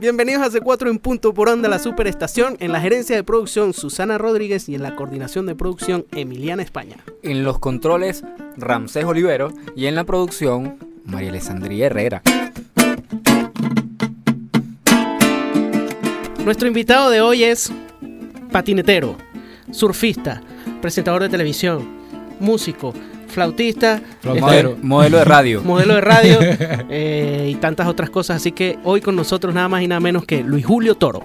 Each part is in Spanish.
Bienvenidos a C4 en punto por onda la superestación. En la gerencia de producción Susana Rodríguez y en la coordinación de producción Emiliana España. En los controles Ramsés Olivero y en la producción María Alessandría Herrera. Nuestro invitado de hoy es patinetero, surfista, presentador de televisión, músico, flautista, Modelo, modelo de radio. modelo de radio eh, y tantas otras cosas. Así que hoy con nosotros nada más y nada menos que Luis Julio Toro.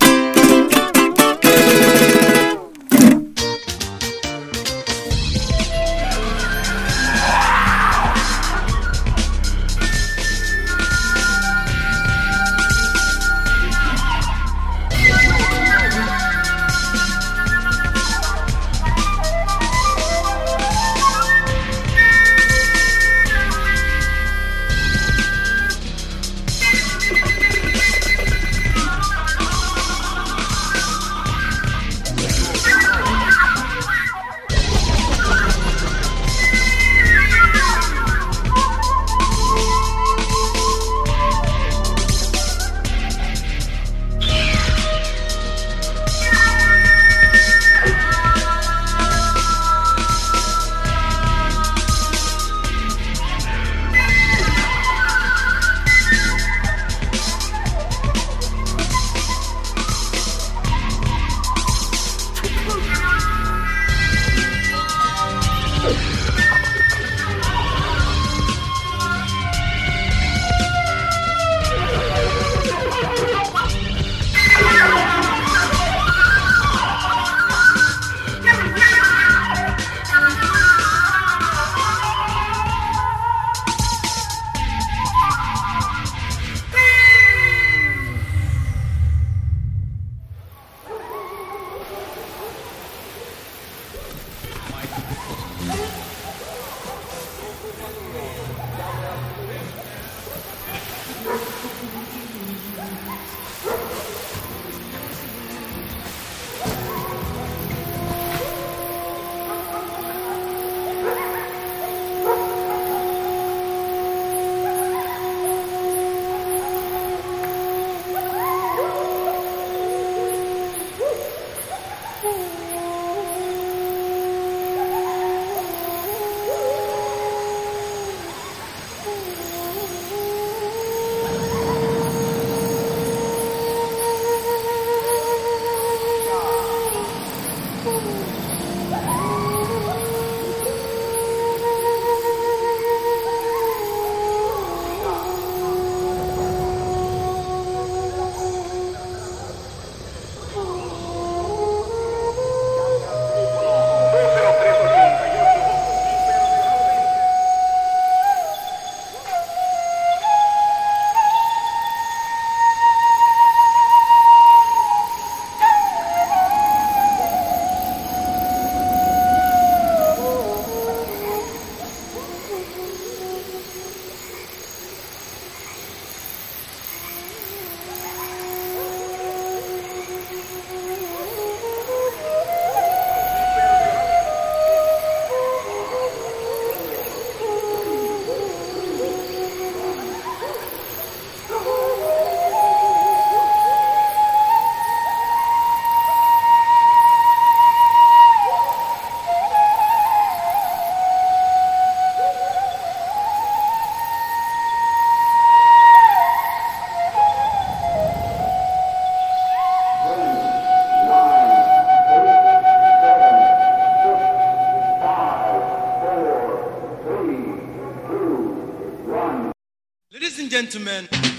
women.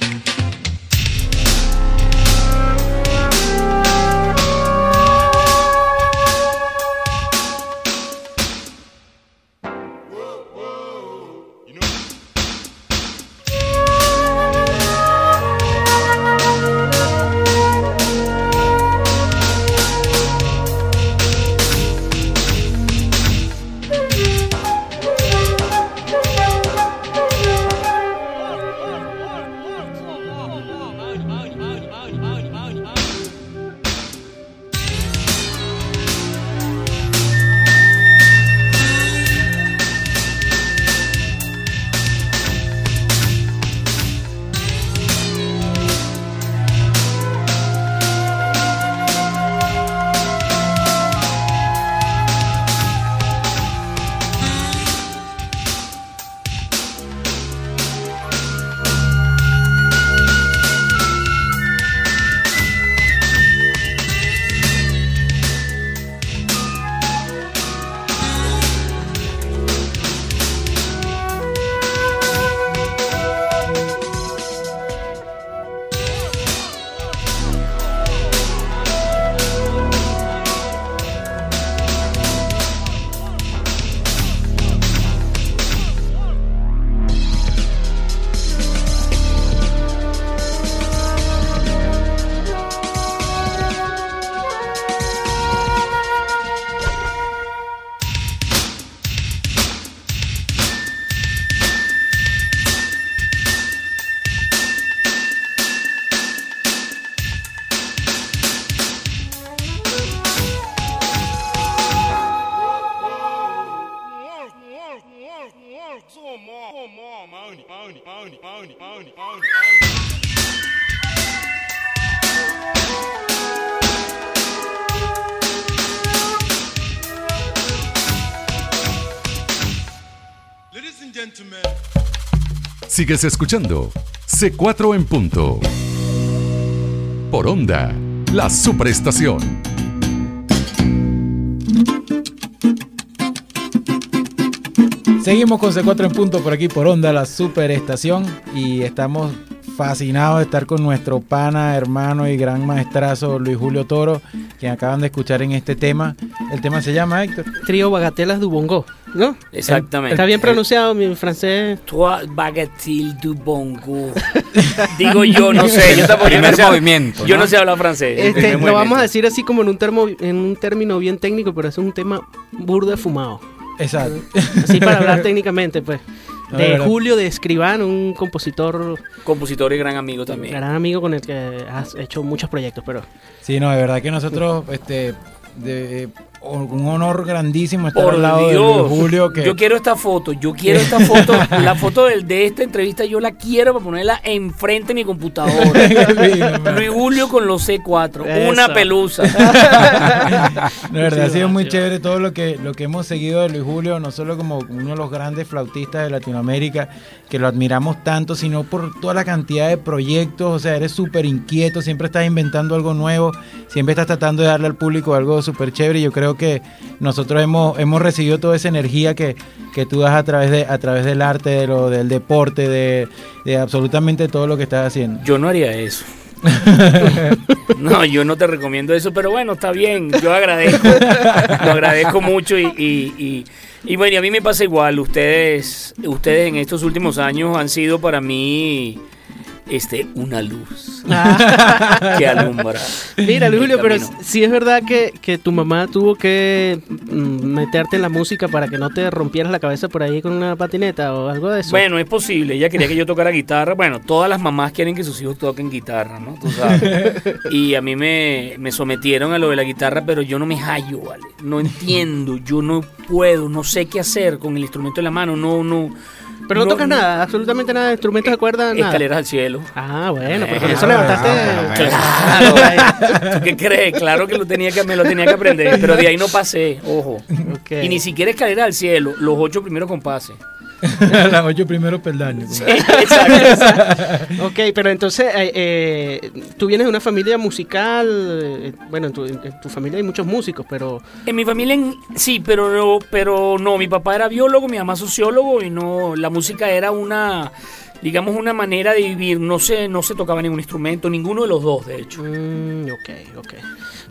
Sigues escuchando C4 en punto. Por onda, la superestación. Seguimos con C4 en punto por aquí por onda, la superestación. Y estamos fascinados de estar con nuestro pana, hermano y gran maestrazo Luis Julio Toro, quien acaban de escuchar en este tema. El tema se llama Héctor. Trío Bagatelas du Bongo, ¿no? Exactamente. Está bien pronunciado mi francés. Trois bagatelles du bongo. Digo yo, no sé. Yo tampoco yo no Primer sé, movimiento, Yo ¿no? no sé hablar francés. Este, primer lo vamos a decir así como en un, termo, en un término bien técnico, pero es un tema burda fumado. Exacto. Así para hablar técnicamente, pues. De. Julio de Escribán, un compositor, Compositor y gran amigo también. gran amigo con el que has hecho muchos proyectos, pero Sí, no, de verdad que nosotros, este, de, un honor grandísimo estar Por al lado de Dios. Luis Julio. Que, Yo quiero esta foto, yo quiero esta foto, la foto del- de, esta entrevista yo la quiero para ponerla enfrente de mi computadora. Luis Julio con los C4, una pelusa. De verdad, ha Sí, sido va, muy sí, chévere todo lo que, lo que hemos seguido de Luis Julio, no solo como uno de los grandes flautistas de Latinoamérica, que lo admiramos tanto, sino por toda la cantidad de proyectos, o sea, eres súper inquieto, siempre estás inventando algo nuevo, siempre estás tratando de darle al público algo súper chévere y yo creo que nosotros hemos, hemos recibido toda esa energía que, que tú das a través, de, a través del arte, de lo, del deporte, de, de absolutamente todo lo que estás haciendo. Yo no haría eso. No, yo no te recomiendo eso, pero bueno, está bien, yo agradezco, lo agradezco mucho y, y, y- y bueno, y a mí me pasa igual, ustedes, ustedes en estos últimos años han sido para mí este, una luz que alumbra. Mira, Julio, pero sí es verdad que, que tu mamá tuvo que mm, meterte en la música para que no te rompieras la cabeza por ahí con una patineta o algo de eso. Bueno, es posible. Ella quería que yo tocara guitarra. Bueno, todas las mamás quieren que sus hijos toquen guitarra, ¿no? Tú sabes. Y a mí me, me sometieron a lo de la guitarra, pero yo no me hallo, ¿vale? No entiendo, yo no puedo, no sé qué hacer con el instrumento en la mano, no, no. Pero no, tocas nada, absolutamente nada de instrumentos de cuerda, nada. Escaleras al cielo. Ah, bueno, pero por Eh, eso ah, levantaste. Claro, ¿tú ¿qué crees? Claro que lo tenía que, me lo tenía que aprender, pero de ahí no pasé, ojo. Y ni siquiera escaleras al cielo, los ocho primeros compases. Las ocho primeros peldaños. Sí, exacto, exacto. Ok, pero entonces, eh, eh, tú vienes de una familia musical, eh, bueno, en tu, en tu familia hay muchos músicos, pero En mi familia en- sí, pero no, pero no, mi papá era biólogo, mi mamá sociólogo y no, la música era una, digamos, una manera de vivir. No se, no se tocaba ningún instrumento, ninguno de los dos, de hecho. Mm, ok, ok.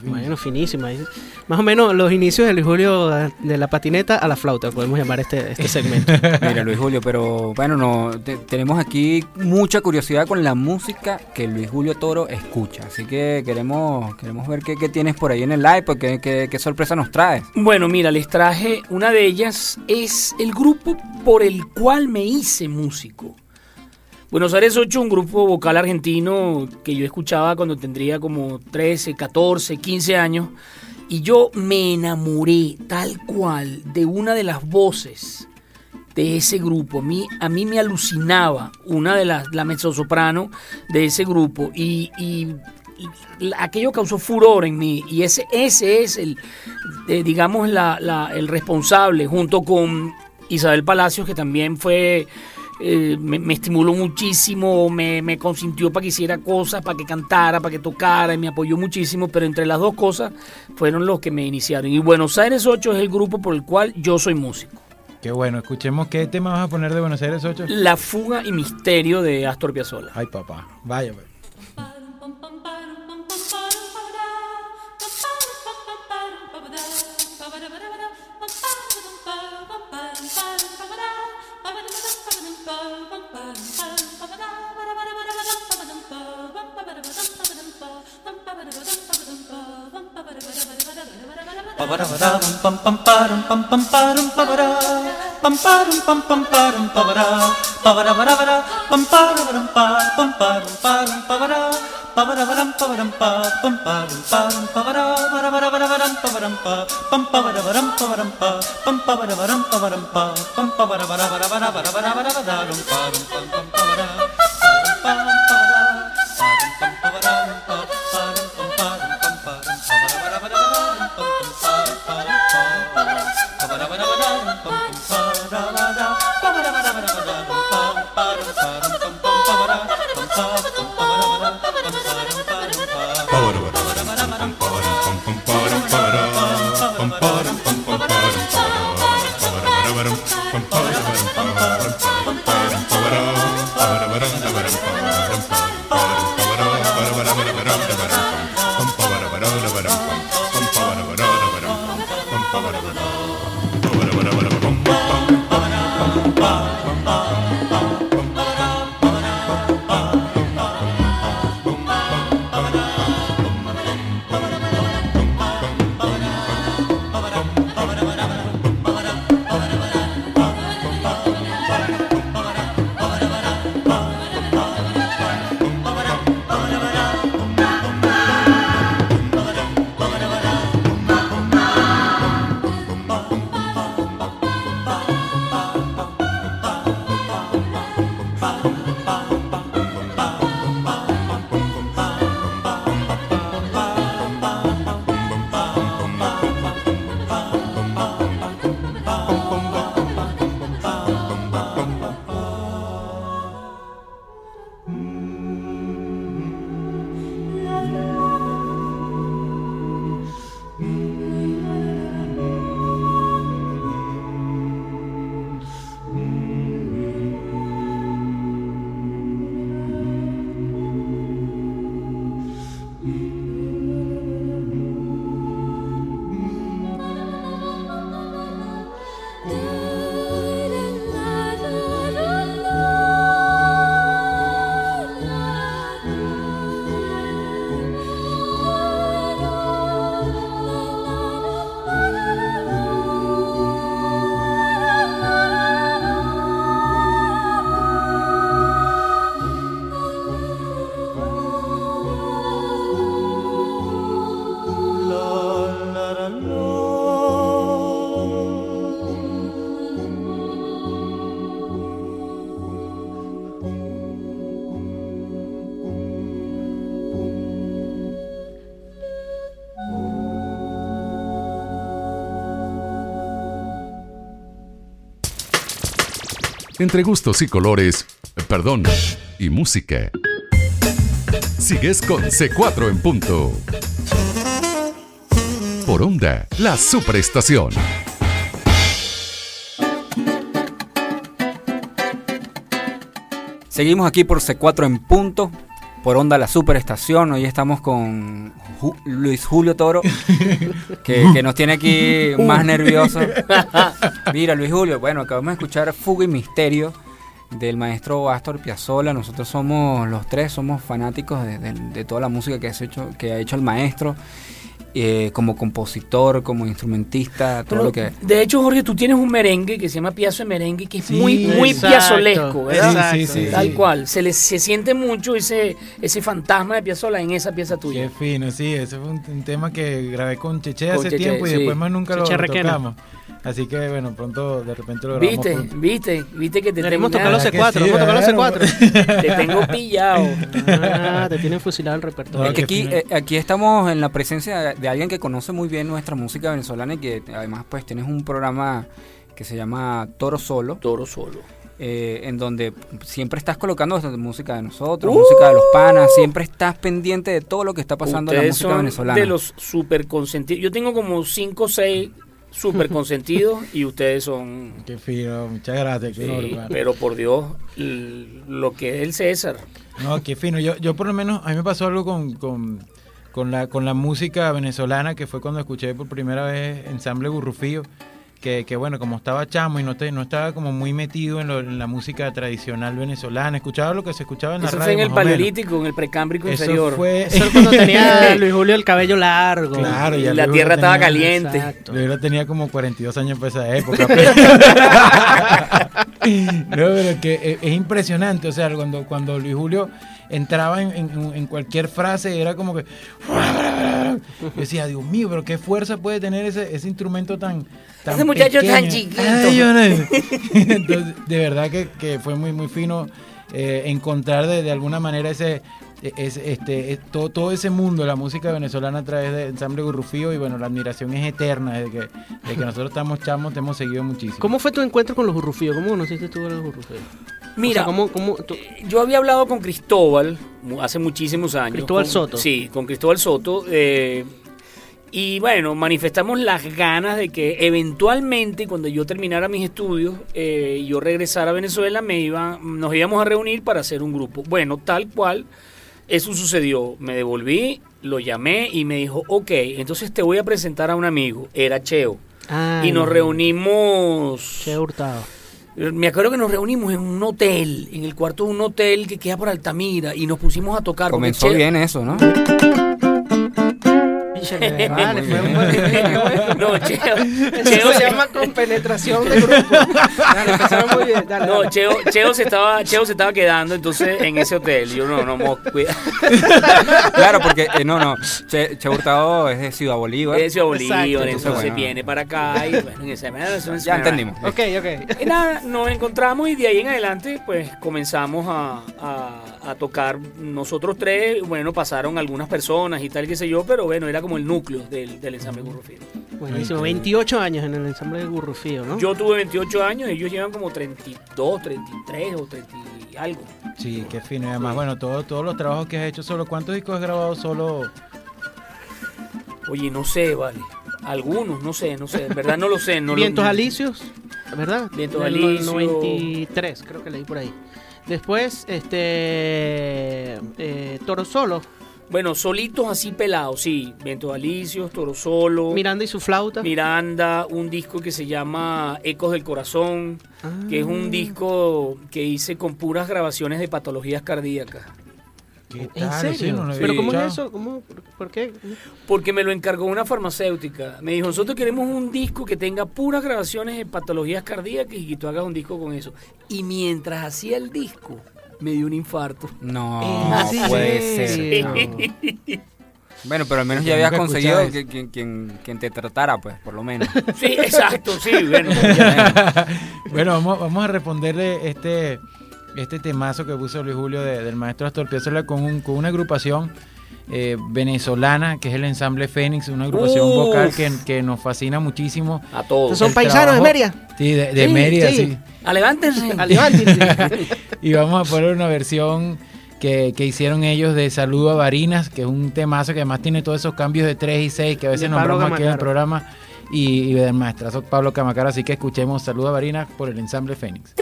Bueno, finísima. Ahí- Más o menos los inicios de Luis Julio de la patineta a la flauta, podemos llamar este, este segmento. Mira, Luis Julio, pero bueno, no te- tenemos aquí mucha curiosidad con la música que Luis Julio Toro escucha. Así que queremos queremos ver qué, qué tienes por ahí en el live, porque qué, qué sorpresa nos traes. Bueno, mira, les traje una de ellas, es el grupo por el cual me hice músico. Buenos Aires 8, un grupo vocal argentino que yo escuchaba cuando tendría como 13, 14, 15 años. Y yo me enamoré tal cual de una de las voces de ese grupo. A mí, me alucinaba una de las, la mezzosoprano de ese grupo. Y, aquello causó furor en mí. Y ese, ese es el, eh, digamos, la- el responsable, junto con Isabel Palacios, que también fue, eh, me, me estimuló muchísimo, me, me consintió para que hiciera cosas, para que cantara, para que tocara, y me apoyó muchísimo, pero entre las dos cosas fueron los que me iniciaron. Y Buenos Aires 8 es el grupo por el cual yo soy músico. Qué bueno, escuchemos qué tema vas a poner de Buenos Aires 8. La fuga y misterio de Astor Piazzolla. Ay, papá, vaya. Pam entre gustos y colores, perdón, y música. Sigues con C4 en punto. Por onda, la superestación. Seguimos aquí por C4 en punto, por onda la superestación. Hoy estamos con Ju- Luis Julio Toro, que, que nos tiene aquí más nerviosos. Mira, Luis Julio, bueno, acabamos de escuchar Fuga y Misterio del maestro Astor Piazzolla. Nosotros somos los tres, somos fanáticos de, de- de toda la música que, has hecho, que ha hecho el maestro. Eh, como compositor, como instrumentista, todo Pero, lo que... De hecho, Jorge, tú tienes un merengue que se llama Piazzo de Merengue, que es Sí, muy, muy exacto, piazolesco, ¿verdad? Sí, sí, sí. Tal sí. cual. Se, le, se siente mucho ese, ese fantasma de Piazzolla en esa pieza tuya. Qué fino, sí, ese fue un, un tema que grabé con Cheche Con hace Cheche, tiempo y sí. después más nunca lo Cheche Requena. Así que bueno, pronto de repente lo grabamos. ¿Viste? ¿Viste? ¿Viste que te tengo, tocar los ¿Verdad que C4, sí, vamos a tocar los bueno, C4. te tengo pillado. Ah, te tienen fusilado el repertorio. Es que aquí, eh, aquí estamos en la presencia de, alguien que conoce muy bien nuestra música venezolana y que además pues tienes un programa que se llama Toro Solo, Toro solo. eh, en donde siempre estás colocando música de nosotros, música de los panas, siempre estás pendiente de todo lo que está pasando en la Ustedes música son venezolana. de los super consentidos. Yo tengo como 5 o 6 super consentidos y ustedes son... Qué fino, muchas gracias. Qué Sí, pero por Dios, lo que es el César. No, qué fino. Yo, yo por lo menos, a mí me pasó algo con, con, con la, con la música venezolana, que fue cuando escuché por primera vez Ensamble Gurrufío, que, que bueno, como estaba chamo y no, te, no estaba como muy metido en, lo- en la música tradicional venezolana, escuchaba lo que se escuchaba en la Eso radio. fue en el paleolítico, en el precámbrico Eso inferior. fue... Eso es cuando tenía Luis Julio el cabello largo. Claro, Y ya la tierra estaba tenía- caliente. Exacto. Yo ya tenía como 42 años para esa época. no, pero es que es, es impresionante. O sea, cuando, cuando Luis Julio entraba en, en- en cualquier frase, era como que. Yo decía, Dios mío, pero qué fuerza puede tener ese, ese instrumento tan. tan Ese muchacho tan chiquito. Ay, yo no- Entonces, de verdad que, que fue muy, muy fino eh, encontrar de, de alguna manera ese. es- este, es- todo, todo ese mundo la música venezolana a través de Ensamble Gurrufío y bueno, la admiración es eterna desde que, desde que nosotros estamos chamos, te hemos seguido muchísimo. ¿Cómo fue tu encuentro con los burrufíos? ¿Cómo conociste tú a los burrufíos? Mira, O sea, ¿cómo, cómo tú- yo había hablado con Cristóbal hace muchísimos años. Cristóbal con- Soto. Sí, con Cristóbal Soto. eh, y bueno, manifestamos las ganas de que eventualmente, cuando yo terminara mis estudios eh, yo regresara a Venezuela, me iba, nos íbamos a reunir para hacer un grupo. Bueno, tal cual, eso sucedió. Me devolví, lo llamé y me dijo, ok, entonces te voy a presentar a un amigo. Era Cheo. Ah, y nos no. reunimos. Che Hurtado. Me acuerdo que nos reunimos en un hotel, en el cuarto de un hotel que queda por Altamira, y nos pusimos a tocar. Comenzó bien eso, ¿no? Vale, fue un No, Cheo, Cheo se llama compenetración de grupo. Dale, empezaron muy bien. Dale, No, dale. Cheo, Cheo se estaba, Cheo se estaba quedando entonces en ese hotel. Yo no, no, mo- cuida. claro, porque eh, no, no, Che, Che Hurtado es de Ciudad Bolívar. Es Ciudad Bolívar, Exacto. entonces Entonces, bueno. viene para acá y bueno, en ese Ya entendimos. Ok, ok. Y nada, nos encontramos y de ahí en adelante pues comenzamos a, a- a tocar nosotros tres, bueno, pasaron algunas personas y tal, qué sé yo, pero bueno, era como el núcleo del, del ensamble Gurrufino. Buenísimo. 28 años en el ensamble de Gurrufío, ¿no? Yo tuve 28 años, ellos llevan como 32, 33 o 30 y algo. Sí, qué fino. Y además, bueno, todo- todos los trabajos que has hecho solo, ¿cuántos discos has grabado solo? Oye, no sé, vale. Algunos, no sé, no sé, en verdad no lo sé. No lo- Vientos Alicios, ¿verdad? Vientos Alicios. 93, creo que leí por ahí. Después, este. eh, Toro Solo, Bueno, solitos así pelados, sí. Vientos Alicios, Toro Solo, Miranda y su flauta. Miranda, un disco que se llama Ecos del Corazón, que es Ah. un disco que hice con puras grabaciones de patologías cardíacas. ¿Qué ¿En tal? serio? Sí, no lo había ¿Pero cómo es eso? ¿Cómo? ¿Por- ¿Por qué? Porque me lo encargó una farmacéutica. Me dijo, nosotros queremos un disco que tenga puras grabaciones de patologías cardíacas y que tú hagas un disco con eso. Y mientras hacía el disco, me dio un infarto. No, ¿En puede ser. no. Bueno, pero al menos ya habías conseguido que, quien, quien, quien te tratara, pues, por lo menos. Sí, exacto, sí, bueno. ya. Bueno, vamos, vamos a responderle este, este temazo que puso Luis Julio de- del maestro Astor Piazzolla con, un- con una agrupación eh, venezolana, que es el ensamble Fénix, una agrupación Uf. vocal que, que nos fascina muchísimo. A todos. Son El paisanos de Mérida. Sí, de, de Sí, Mérida, sí. sí. Alevántense. Alevántense. Y vamos a poner una versión que, que hicieron ellos de Saludo a Varinas, que es un temazo que además tiene todos esos cambios de 3 y 6 que a veces nombramos aquí en el programa. Y, y del maestrazo Pablo Camacaro. Así que escuchemos Saludo a Varinas por el ensamble Fénix.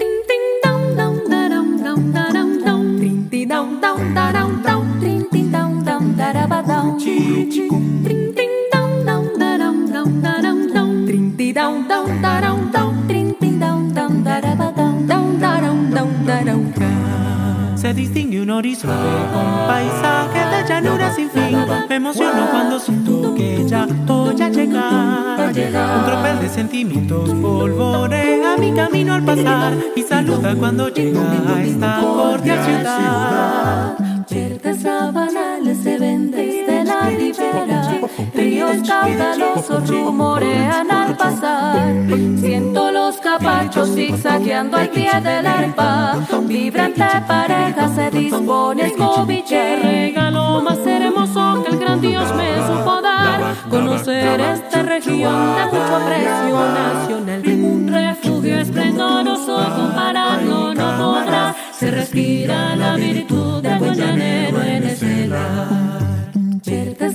dong dong da dong dong ding ding dong dong da da ba dong. Se distingue un horizonte con paisaje de llanura sin fin. Me emociono cuando siento que ya voy a llegar. Un tropel de sentimientos polvorea mi camino al pasar y saluda cuando llega a esta cordial ciudad. Verdes sabanales se ven desde la ribera, ríos caudalosos rumorean al pasar. Siento los capachos zigzagueando al pie del arpa, vibrante pareja se dispone escobiche. Regalo más hermoso que el gran Dios me supo dar, conocer esta región de mucho aprecio nacional. Un refugio esplendoroso compararlo no podrá, se respira la virtud del buen llanero en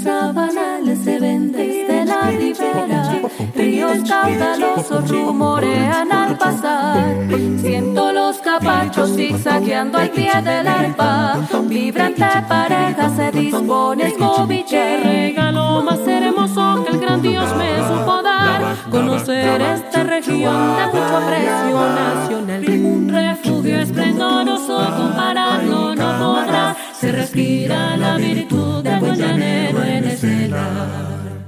sabanales se ven desde la ribera, ríos caudalosos rumorean al pasar. Siento los capachos zigzagueando al pie del arpa, vibrante pareja se dispone a escobiche. Regalo más hermoso que el gran Dios me supo dar, conocer esta región de mucho aprecio nacional. Un refugio esplendoroso compararlo no podrá, se respira la virtud del buen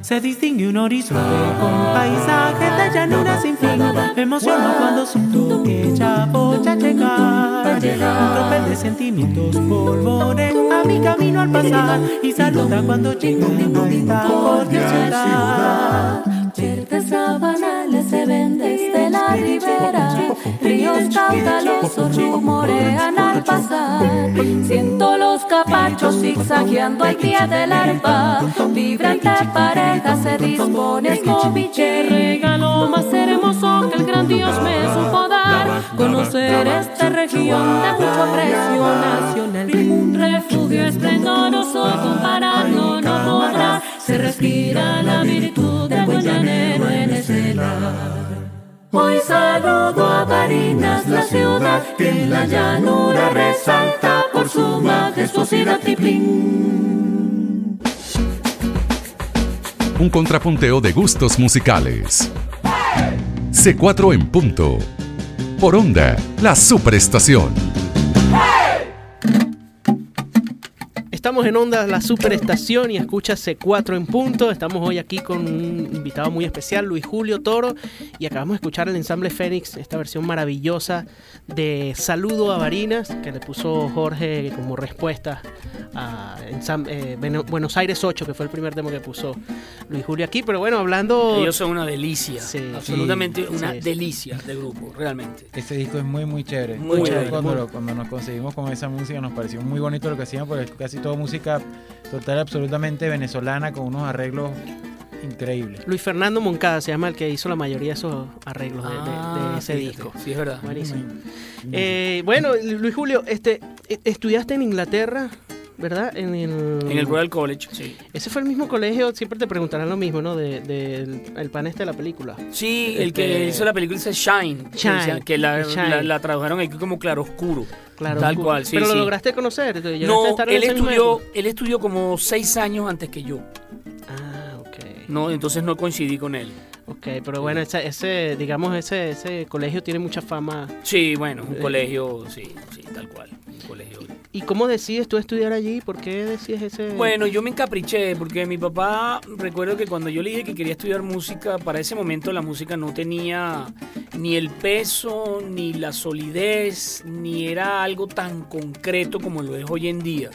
Se distingue un horizonte con paisaje de llanura sin fin. Me emociono cuando siento que ya voy a llegar. Un tropel de sentimientos polvorea mi camino al pasar y saluda cuando llega a esta cordial ciudad. Verdes sabanales se ven desde la ribera, ríos caudalosos rumorean al pasar. Siento los capachos zigzagueando al pie del arpa, vibrante pareja se dispone escobiche. Regalo más hermoso que el gran Dios me supo dar, conocer esta región de mucho aprecio nacional. Un refugio esplendoroso compararlo no podrá, se respira la virtud del buen llanero en ese lar. Hoy saludo a Barinas, la ciudad que en la llanura resalta por su majestuosidad tiplín. Un contrapunteo de gustos musicales. C4 en punto. Por onda, la superestación. Estamos en Onda, la superestación y escucha C4 en punto. Estamos hoy aquí con un invitado muy especial, Luis Julio Toro, y acabamos de escuchar el ensamble Fénix, esta versión maravillosa de Saludo a Varinas, que le puso Jorge como respuesta a ensam- eh, Buenos Aires 8, que fue el primer demo que puso Luis Julio aquí. Pero bueno, hablando... Ellos son una delicia. Sí. absolutamente Sí, una sí. delicia de grupo, realmente. Ese disco es muy, muy chévere. Muy chévere, Cuando, cuando nos conseguimos con esa música nos pareció muy bonito lo que hacían, porque casi toda música total, absolutamente venezolana, con unos arreglos increíbles. Luis Fernando Moncada se llama el que hizo la mayoría de esos arreglos de, de- de Ah, ese fíjate, disco. Sí, es verdad. Buenísimo. Eh, bueno, Luis Julio, este, eh, estudiaste en Inglaterra, ¿verdad? En el, En el Royal College, sí. Ese fue el mismo colegio, siempre te preguntarán lo mismo, ¿no? De, del- el pan este de la película. Sí, el que Este- hizo la película dice Shine. que Shine, decía- Que la, Shine. la- la tradujeron aquí como claroscuro. Claro. Tal cu- cual, sí, Pero sí. lo lograste conocer. ¿te llegaste a No, estar él estudió, él estudió como seis años antes que yo. Ah, ok. No, entonces no coincidí con él. Ok, pero bueno, ese, ese digamos, ese, ese colegio tiene mucha fama. Sí, bueno, un Eh. colegio, sí, sí, tal cual. Un colegio. ¿Y cómo decides tú estudiar allí? ¿Por qué decides ese...? Bueno, yo me encapriché porque mi papá, recuerdo que cuando yo le dije que quería estudiar música, para ese momento la música no tenía ni el peso, ni la solidez, ni era algo tan concreto como lo es hoy en día.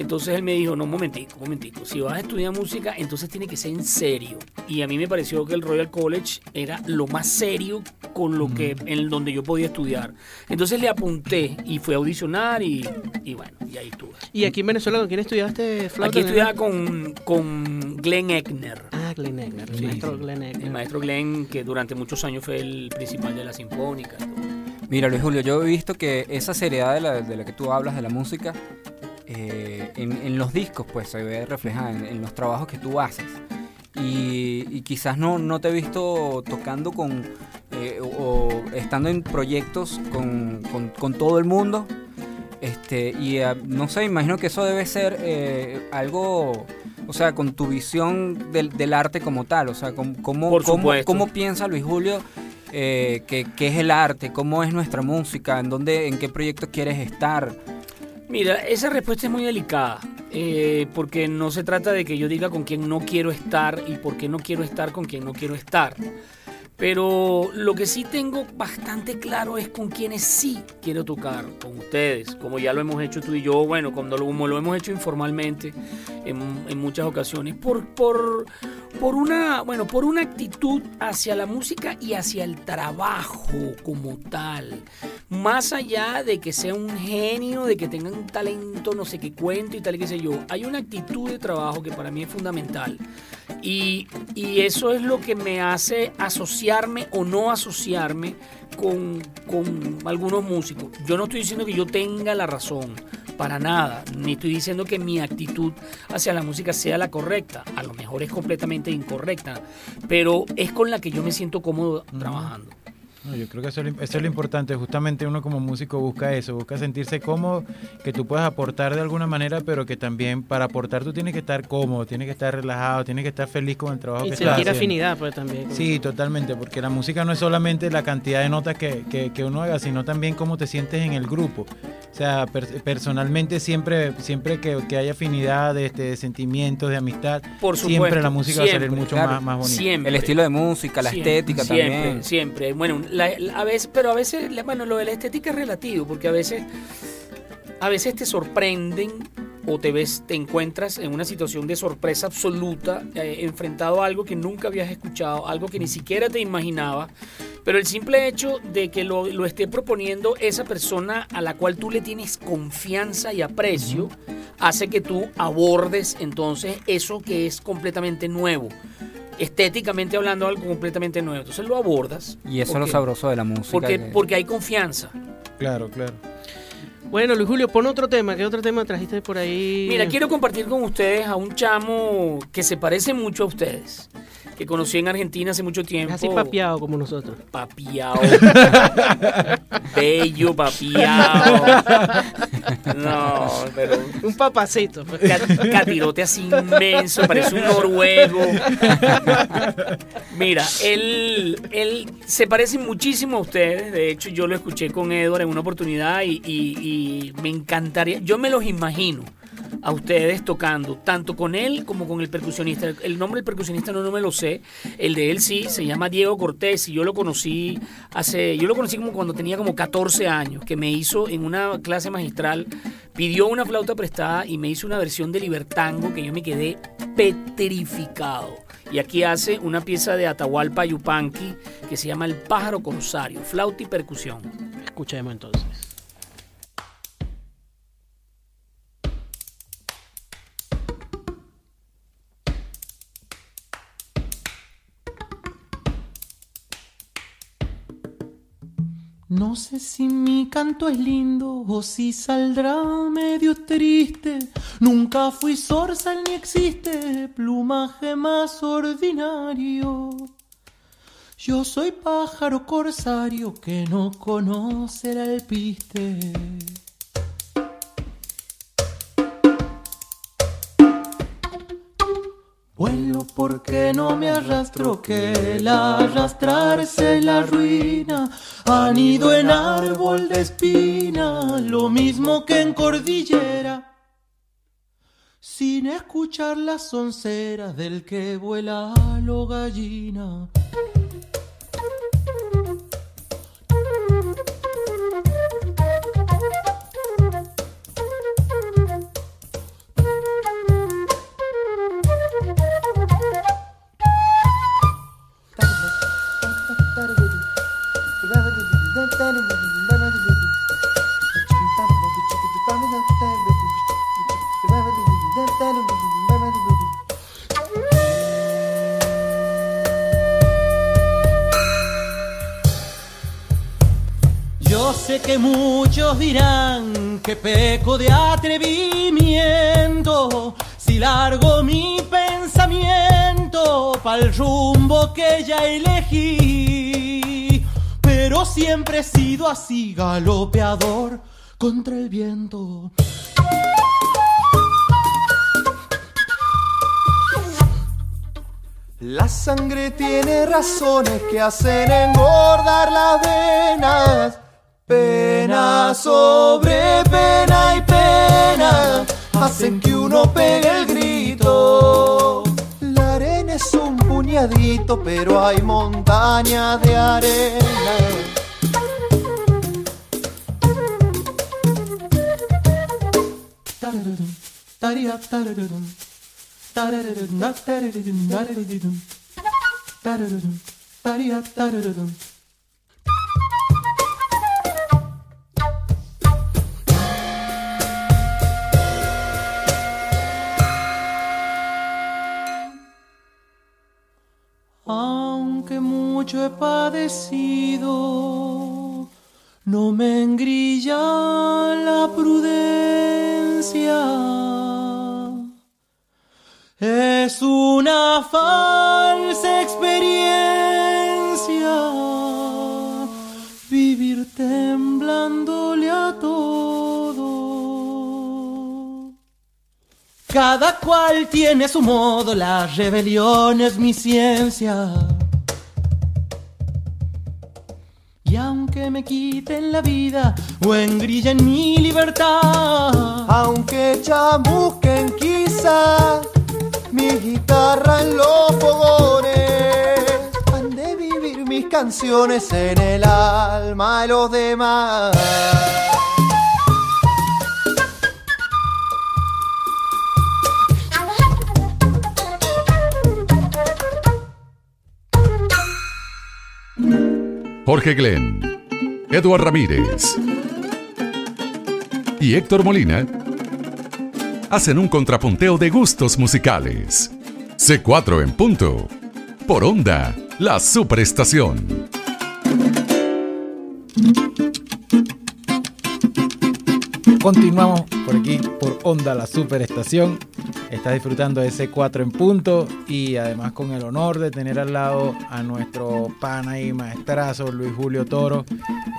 Entonces él me dijo, no, un momentico, un momentico, si vas a estudiar música, entonces tiene que ser en serio. Y a mí me pareció que el Royal College era lo más serio con lo que en donde yo podía estudiar. Entonces le apunté y fui a audicionar y, y bueno, y ahí estuve. ¿Y aquí en Venezuela con quién estudiaste flauta? Aquí estudiaba con, con Glenn Eckner. Ah, Glenn Egner, el Sí, maestro sí. Glenn Egner. El maestro Glenn, que durante muchos años fue el principal de la Sinfónica. y todo. Mira, Luis Julio, yo he visto que esa seriedad de la, de la que tú hablas de la música, eh, en, en los discos, pues se ve reflejada en, en los trabajos que tú haces. Y, y quizás no, no te he visto tocando con, eh, o, estando en proyectos con, con- con todo el mundo. Este, y eh, no sé, imagino que eso debe ser eh, algo, o sea, con tu visión del, del arte como tal, o sea, cómo, cómo, cómo piensa Luis Julio eh, que, que es el arte, cómo es nuestra música, en dónde, en qué proyecto quieres estar. Mira, esa respuesta es muy delicada, eh, porque no se trata de que yo diga con quién no quiero estar y por qué no quiero estar con quien no quiero estar. Pero lo que sí tengo bastante claro es con quienes sí quiero tocar, con ustedes, como ya lo hemos hecho tú y yo, bueno, cuando lo, como lo hemos hecho informalmente en, en muchas ocasiones, por, por, por, una, bueno, por una actitud hacia la música y hacia el trabajo como tal. Más allá de que sea un genio, de que tenga un talento, no sé qué cuento y tal qué sé yo, hay una actitud de trabajo que para mí es fundamental. Y, y eso es lo que me hace asociarme o no asociarme con, con algunos músicos. Yo no estoy diciendo que yo tenga la razón, para nada, ni estoy diciendo que mi actitud hacia la música sea la correcta, a lo mejor es completamente incorrecta, pero es con la que yo me siento cómodo trabajando. No, yo creo que eso es, lo, eso es lo importante. Justamente uno como músico busca eso, busca sentirse cómodo, que tú puedas aportar de alguna manera, pero que también para aportar tú tienes que estar cómodo, tienes que estar relajado, tienes que estar feliz con el trabajo Y que estás sentir haciendo. afinidad, pues también. Sí, totalmente, porque la música no es solamente la cantidad de notas que, que- que uno haga, sino también cómo te sientes en el grupo. O sea, per- personalmente siempre, siempre que, que hay afinidad de, este, de sentimientos, de amistad, Por siempre supuesto, la música va a salir siempre, mucho claro. más, más bonita. Siempre. El estilo de música, la Siempre, estética siempre, también. Siempre, Bueno, la- la- a veces, pero a veces, bueno, lo de la estética es relativo, porque a veces, a veces te sorprenden o te ves, te encuentras en una situación de sorpresa absoluta, eh, enfrentado a algo que nunca habías escuchado, algo que ni siquiera te imaginaba. Pero el simple hecho de que lo, lo esté proponiendo esa persona a la cual tú le tienes confianza y aprecio, hace que tú abordes entonces eso que es completamente nuevo estéticamente hablando algo completamente nuevo. Entonces lo abordas. Y eso es lo sabroso de la música. Porque, que- porque hay confianza. Claro, claro. Bueno, Luis Julio, pon otro tema. ¿Qué otro tema trajiste por ahí? Mira, quiero compartir con ustedes a un chamo que se parece mucho a ustedes, que conocí en Argentina hace mucho tiempo. así papeado como nosotros. Papiao. Bello, papiao. No, pero Un papacito. pues. Ca- Catirote así inmenso, parece un noruego. Mira, él, él se parece muchísimo a ustedes. De hecho, yo lo escuché con Edward en una oportunidad y, y- y me encantaría. Yo me los imagino a ustedes tocando, tanto con él como con el percusionista. El nombre del percusionista no, no me lo sé. El de él sí, se llama Diego Cortés y yo lo conocí hace, yo lo conocí como cuando tenía como 14 años, que me hizo en una clase magistral, pidió una flauta prestada y me hizo una versión de Libertango que yo me quedé petrificado. Y aquí hace una pieza de Atahualpa Yupanqui que se llama El pájaro corsario, flauta y percusión. Escuchemos entonces. No sé si mi canto es lindo o si saldrá medio triste. Nunca fui zorzal ni existe plumaje más ordinario. Yo soy pájaro corsario que no conoce el alpiste. Vuelo porque no me arrastro, que el arrastrarse la ruina. Anido en árbol de espina, lo mismo que en cordillera. Sin escuchar las sonceras del que vuela lo gallina. Peco de atrevimiento si largo mi pensamiento pa'l rumbo que ya elegí. Pero siempre he sido así galopeador contra el viento. La sangre tiene razones que hacen engordar las venas. Pena sobre pena y pena hacen que uno pegue el grito. La arena es un puñadito, pero hay montañas de arena. Cada cual tiene su modo, la rebelión es mi ciencia. Y aunque me quiten la vida o engrillen mi libertad, aunque chamusquen quizá mi guitarra en los fogones, han de vivir mis canciones en el alma de los demás. Jorge Glenn, Eduard Ramírez y Héctor Molina hacen un contrapunteo de gustos musicales. C4 en punto. Por onda, la superestación. Continuamos por aquí, por Onda, la superestación. Estás disfrutando ese 4 en punto y además con el honor de tener al lado a nuestro pana y maestrazo Luis Julio Toro,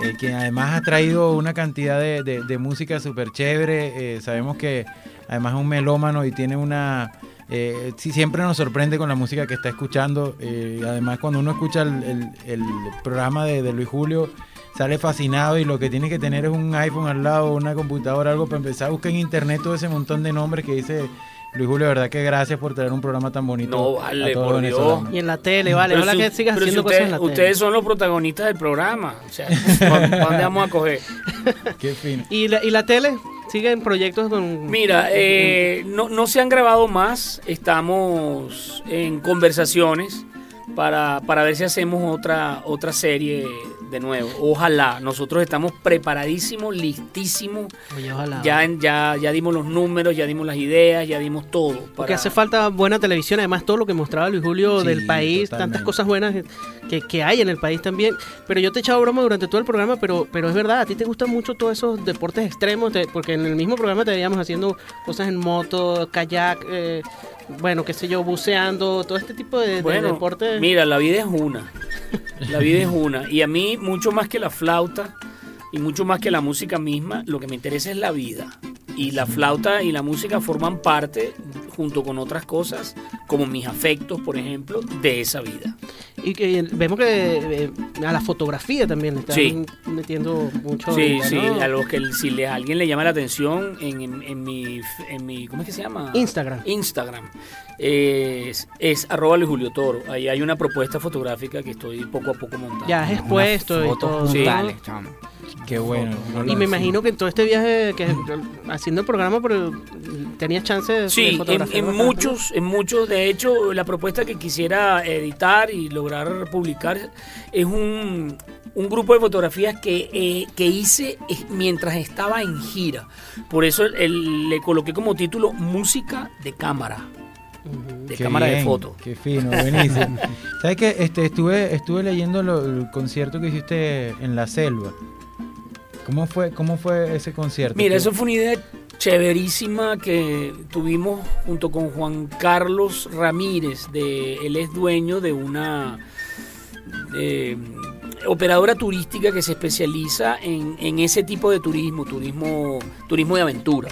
eh, quien además ha traído una cantidad de, de- música súper chévere. Eh, sabemos que además es un melómano y tiene una... eh, sí, siempre nos sorprende con la música que está escuchando. eh, además, cuando uno escucha el, el- el programa de, de Luis Julio, sale fascinado y lo que tiene que tener es un iPhone al lado, una computadora, algo para empezar a buscar en internet todo ese montón de nombres que dice Luis Julio. De verdad que gracias por traer un programa tan bonito. No, vale, por Dios. Y en la tele, vale. Pero Ojalá si- que sigas pero si haciendo ustedes, cosas en la tele. ustedes son los protagonistas del programa. O sea, ¿para para dónde vamos a coger? Qué fino. ¿Y la, ¿Y la tele? ¿Siguen proyectos con...? Mira, eh, no, no se han grabado más. Estamos en conversaciones para, para ver si hacemos otra, otra serie de nuevo. Ojalá. Nosotros estamos preparadísimos, listísimos. Oye, ojalá. Ya, en- ya, ya dimos los números, ya dimos las ideas, ya dimos todo. Porque hace falta buena televisión, además todo lo que mostraba Luis Julio Sí, del país, totalmente. tantas cosas buenas que, que hay en el país también. Pero yo te he echado broma durante todo el programa, pero, pero es verdad, a ti te gustan mucho todos esos deportes extremos, porque en el mismo programa te veíamos haciendo cosas en moto, kayak, eh, bueno, qué sé yo, buceando, todo este tipo de, de Bueno, deportes. mira, la vida es una. La vida es una. Y a mí, mucho más que la flauta y mucho más que la música misma, lo que me interesa es la vida. Y la flauta y la música forman parte, junto con otras cosas, como mis afectos, por ejemplo, de esa vida. Y que vemos que eh, a la fotografía también le están Sí. metiendo mucho. Sí, ahorita, sí, ¿no? a los que si le, a alguien le llama la atención en, en- en mi, en mi, ¿cómo es que se llama? Instagram. Instagram. Es, es arroba Luis Julio Toro. Ahí hay una propuesta fotográfica que estoy poco a poco montando. Ya has expuesto y todo. Sí. brutales, chamo. Qué bueno. no Y me imagino que en todo este viaje que haciendo el programa, pero tenías chance de, de Sí, en, en muchos, en muchos, de hecho, la propuesta que quisiera editar y lograr publicar es un, un grupo de fotografías que, eh, que hice eh, mientras estaba en gira. Por eso el- le coloqué como título Música de cámara, de Qué cámara de foto. Qué fino, buenísimo. ¿Sabes qué? Este, estuve, estuve leyendo lo- el concierto que hiciste en la selva. ¿Cómo fue, cómo fue ese concierto? Mira, ¿Qué- eso fue una idea chéverísima que tuvimos junto con Juan Carlos Ramírez, de, él es dueño de una eh, operadora turística que se especializa en, en ese tipo de turismo, turismo, turismo de aventura.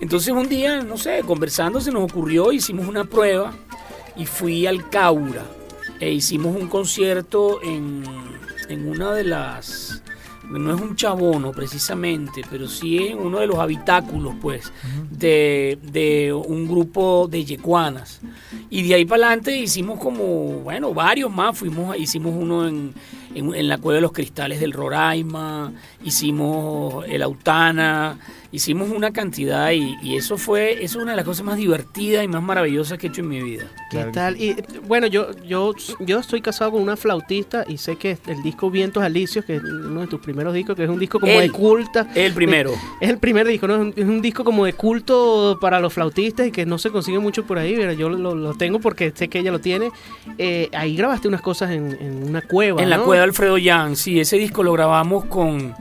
Entonces un día, no sé, conversando se nos ocurrió, hicimos una prueba y fui al Caura e hicimos un concierto en, en una de las no es un chabono precisamente, pero sí es uno de los habitáculos, pues, de, de un grupo de yecuanas. Y de ahí para adelante hicimos como, bueno, varios más. Fuimos, hicimos uno en, en, en la Cueva de los Cristales del Roraima, hicimos el Autana, hicimos una cantidad y, y eso fue, eso es una de las cosas más divertidas y más maravillosas que he hecho en mi vida. ¿Qué tal? Y bueno, yo, yo, yo estoy casado con una flautista y sé que el disco Vientos Alicios, que es uno de tus primeros discos, que es un disco como El- de culta. el primero. Es el primer disco, ¿no? Es un, es un disco como de culto para los flautistas y que no se consigue mucho por ahí, pero yo lo, lo tengo porque sé que ella lo tiene. Eh, ahí grabaste unas cosas en, en una cueva, En la cueva de Alfredo Yan, sí, ese disco lo grabamos con,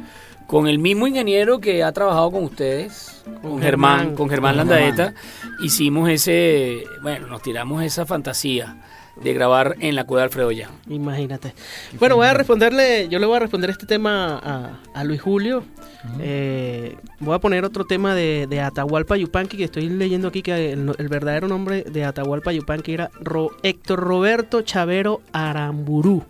con el mismo ingeniero que ha trabajado con ustedes, con, Germán, Germán. con Germán Con Landaeta. Hicimos ese, bueno, nos tiramos esa fantasía de grabar en la cueva de Alfredo Yan. Imagínate. Bueno, voy a responderle, yo le voy a responder este tema a, a Luis Julio. Eh, voy a poner otro tema de, de Atahualpa Yupanqui, que estoy leyendo aquí que el, el verdadero nombre de Atahualpa Yupanqui era Ro- Héctor Roberto Chavero Aramburú.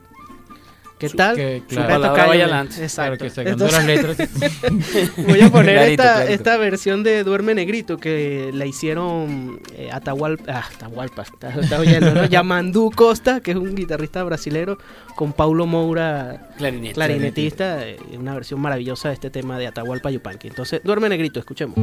¿Qué tal? que, Su claro. calle, vaya adelante. Exacto. Claro, que sacando Entonces, las letras. voy a poner Clarito, esta, clarito. esta versión de Duerme Negrito que la hicieron eh, Atahualpa, ah, Atahualpa, está, está oyendo, ¿no? Yamandú Costa, que es un guitarrista brasilero, con Paulo Moura, Clarinete. clarinetista, eh, una versión maravillosa de este tema de Atahualpa Yupanqui. Entonces, Duerme Negrito, escuchemos.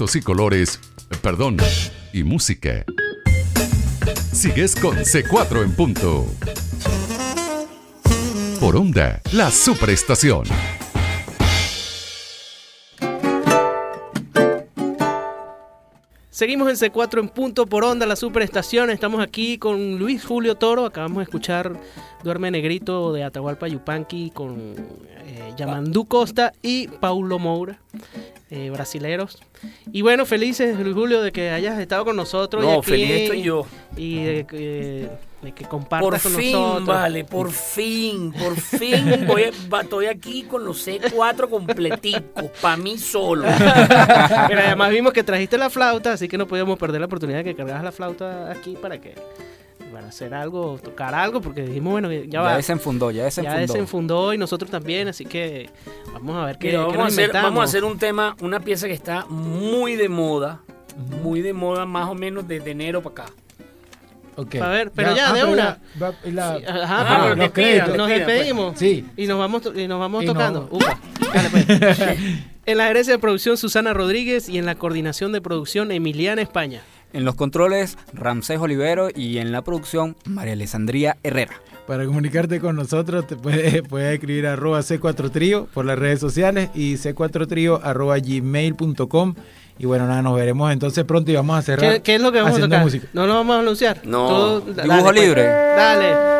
Y colores, perdón, y música. Sigues con C4 en punto. Por onda, la superestación. Seguimos en C4 en punto por onda, la superestación. Estamos aquí con Luis Julio Toro. Acabamos de escuchar Duerme Negrito de Atahualpa Yupanqui con eh, Yamandú Costa y Paulo Moura, eh, brasileros. Y bueno, felices, Julio, de que hayas estado con nosotros. y No, aquí, feliz estoy yo. Y de, que- de que Por compartas con fin, nosotros. vale, por fin, por fin voy estoy aquí con los C4 completicos, para mí solo. Pero además vimos que trajiste la flauta, así que no podíamos perder la oportunidad de que cargas la flauta aquí para que hacer algo, tocar algo, porque dijimos, bueno, ya Ya va. desenfundó, ya Ya desenfundó. desenfundó y nosotros también, así que vamos a ver qué, Mira, qué vamos, a hacer, vamos a hacer un tema, una pieza que está muy de moda, muy de moda más o menos desde enero para acá. Ok. A ver, pero ya, ah, de pero una. ya, va- la- Sí, Ajá, Ah, pero nos, pidan, despedimos Sí. y nos vamos, y nos vamos Y no- tocando. Upa, dale, pues. en la gerencia de producción Susana Rodríguez y en la coordinación de producción Emiliana España. En los controles, Ramsés Olivero y en la producción, María Alessandría Herrera. Para comunicarte con nosotros te puedes, puedes escribir arroba C4 Trío por las redes sociales y C4 Trío arroba gmail.com y bueno, nada, nos veremos entonces pronto y vamos a cerrar ¿Qué, qué es lo que vamos a tocar? música. ¿No lo vamos a anunciar? No. Tú- Dibujo dale, pues. libre. Dale.